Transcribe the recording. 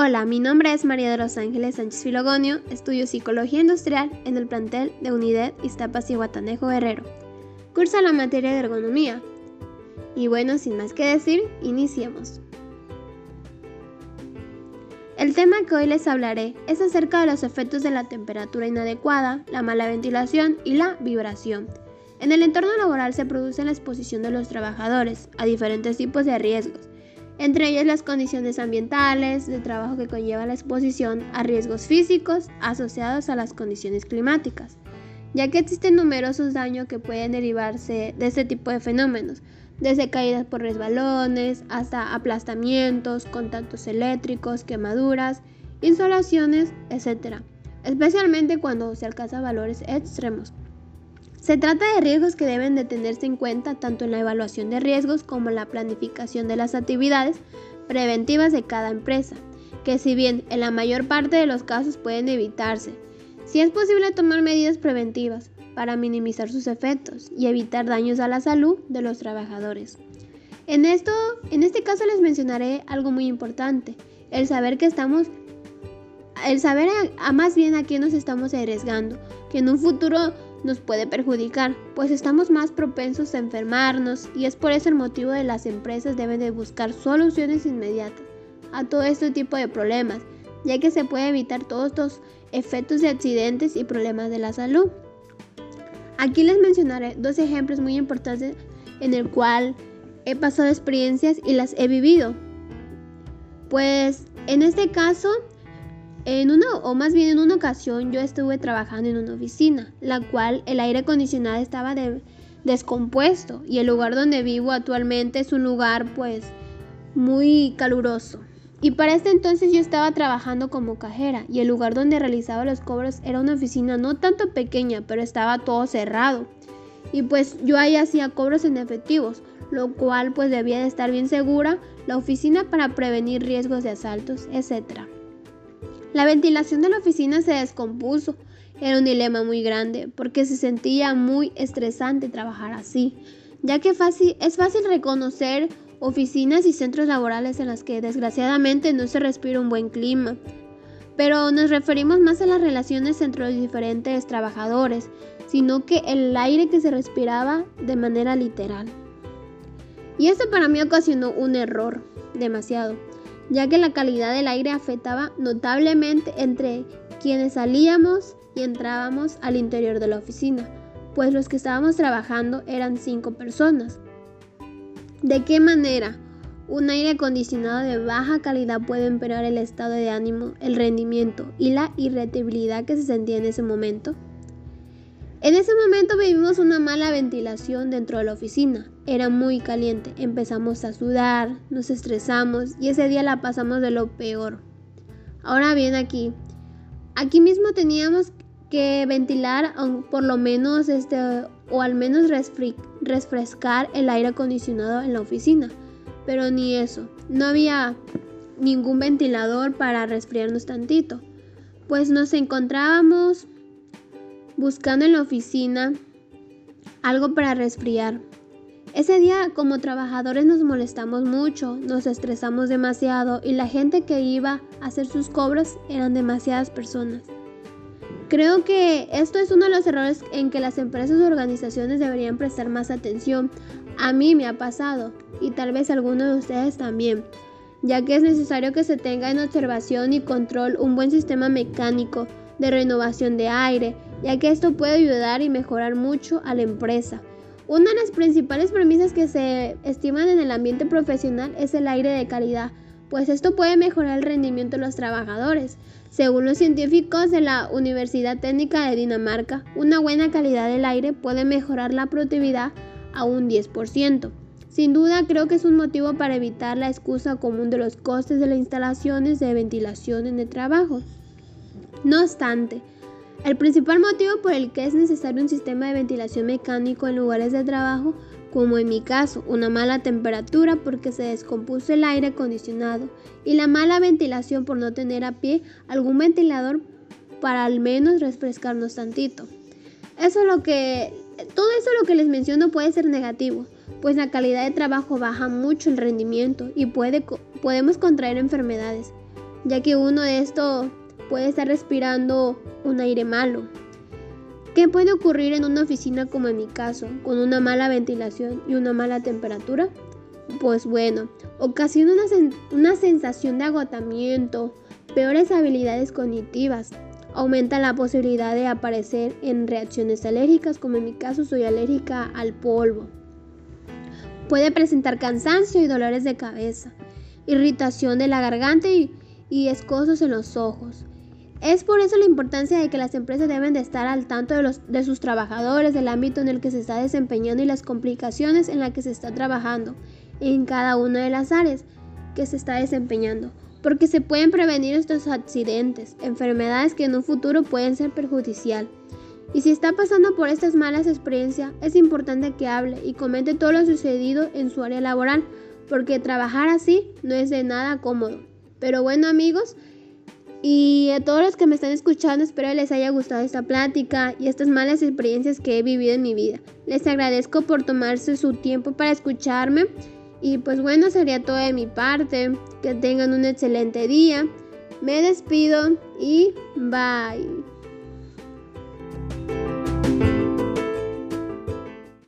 Hola, mi nombre es María de los Ángeles Sánchez Filogonio, estudio Psicología Industrial en el plantel de Unidad Iztapas y Guatanejo Guerrero. Cursa la materia de ergonomía. Y bueno, sin más que decir, iniciemos. El tema que hoy les hablaré es acerca de los efectos de la temperatura inadecuada, la mala ventilación y la vibración. En el entorno laboral se produce la exposición de los trabajadores a diferentes tipos de riesgos entre ellas las condiciones ambientales de trabajo que conlleva la exposición a riesgos físicos asociados a las condiciones climáticas, ya que existen numerosos daños que pueden derivarse de este tipo de fenómenos, desde caídas por resbalones hasta aplastamientos, contactos eléctricos, quemaduras, insolaciones, etc., especialmente cuando se alcanzan valores extremos. Se trata de riesgos que deben de tenerse en cuenta tanto en la evaluación de riesgos como en la planificación de las actividades preventivas de cada empresa, que si bien en la mayor parte de los casos pueden evitarse, si es posible tomar medidas preventivas para minimizar sus efectos y evitar daños a la salud de los trabajadores. En esto, en este caso les mencionaré algo muy importante, el saber que estamos el saber a, más bien a quién nos estamos arriesgando, que en un futuro nos puede perjudicar, pues estamos más propensos a enfermarnos y es por eso el motivo de las empresas deben de buscar soluciones inmediatas a todo este tipo de problemas, ya que se puede evitar todos estos efectos de accidentes y problemas de la salud. Aquí les mencionaré dos ejemplos muy importantes en el cual he pasado experiencias y las he vivido. Pues en este caso en una, o más bien en una ocasión, yo estuve trabajando en una oficina, la cual el aire acondicionado estaba descompuesto y el lugar donde vivo actualmente es un lugar pues muy caluroso. Y para este entonces yo estaba trabajando como cajera y el lugar donde realizaba los cobros era una oficina no tanto pequeña, pero estaba todo cerrado. Y pues yo ahí hacía cobros en efectivos, lo cual pues debía de estar bien segura la oficina para prevenir riesgos de asaltos, etcétera. La ventilación de la oficina se descompuso. Era un dilema muy grande porque se sentía muy estresante trabajar así, ya que es fácil reconocer oficinas y centros laborales en las que desgraciadamente no se respira un buen clima. Pero nos referimos más a las relaciones entre los diferentes trabajadores, sino que el aire que se respiraba de manera literal. Y esto para mí ocasionó un error, demasiado ya que la calidad del aire afectaba notablemente entre quienes salíamos y entrábamos al interior de la oficina, pues los que estábamos trabajando eran cinco personas. ¿De qué manera un aire acondicionado de baja calidad puede empeorar el estado de ánimo, el rendimiento y la irritabilidad que se sentía en ese momento? En ese momento vivimos una mala ventilación dentro de la oficina. Era muy caliente. Empezamos a sudar, nos estresamos y ese día la pasamos de lo peor. Ahora bien aquí, aquí mismo teníamos que ventilar por lo menos este o al menos refrescar el aire acondicionado en la oficina. Pero ni eso. No había ningún ventilador para resfriarnos tantito. Pues nos encontrábamos buscando en la oficina algo para resfriar. Ese día como trabajadores nos molestamos mucho, nos estresamos demasiado y la gente que iba a hacer sus cobros eran demasiadas personas. Creo que esto es uno de los errores en que las empresas o organizaciones deberían prestar más atención. A mí me ha pasado y tal vez a alguno de ustedes también, ya que es necesario que se tenga en observación y control un buen sistema mecánico de renovación de aire, ya que esto puede ayudar y mejorar mucho a la empresa. Una de las principales premisas que se estiman en el ambiente profesional es el aire de calidad, pues esto puede mejorar el rendimiento de los trabajadores. Según los científicos de la Universidad Técnica de Dinamarca, una buena calidad del aire puede mejorar la productividad a un 10%. Sin duda creo que es un motivo para evitar la excusa común de los costes de las instalaciones de ventilación en el trabajo. No obstante, el principal motivo por el que es necesario un sistema de ventilación mecánico en lugares de trabajo, como en mi caso, una mala temperatura porque se descompuso el aire acondicionado y la mala ventilación por no tener a pie algún ventilador para al menos refrescarnos tantito. Eso lo que todo eso lo que les menciono puede ser negativo, pues la calidad de trabajo baja mucho el rendimiento y puede, podemos contraer enfermedades. ya que uno de estos puede estar respirando un aire malo. ¿Qué puede ocurrir en una oficina como en mi caso, con una mala ventilación y una mala temperatura? Pues bueno, ocasiona una, una sensación de agotamiento, peores habilidades cognitivas, aumenta la posibilidad de aparecer en reacciones alérgicas, como en mi caso soy alérgica al polvo. Puede presentar cansancio y dolores de cabeza, irritación de la garganta y, y escosos en los ojos. Es por eso la importancia de que las empresas deben de estar al tanto de, los, de sus trabajadores, del ámbito en el que se está desempeñando y las complicaciones en las que se está trabajando en cada una de las áreas que se está desempeñando, porque se pueden prevenir estos accidentes, enfermedades que en un futuro pueden ser perjudicial. Y si está pasando por estas malas experiencias, es importante que hable y comente todo lo sucedido en su área laboral, porque trabajar así no es de nada cómodo. Pero bueno amigos, y a todos los que me están escuchando, espero les haya gustado esta plática y estas malas experiencias que he vivido en mi vida. Les agradezco por tomarse su tiempo para escucharme. Y pues bueno, sería todo de mi parte. Que tengan un excelente día. Me despido y bye.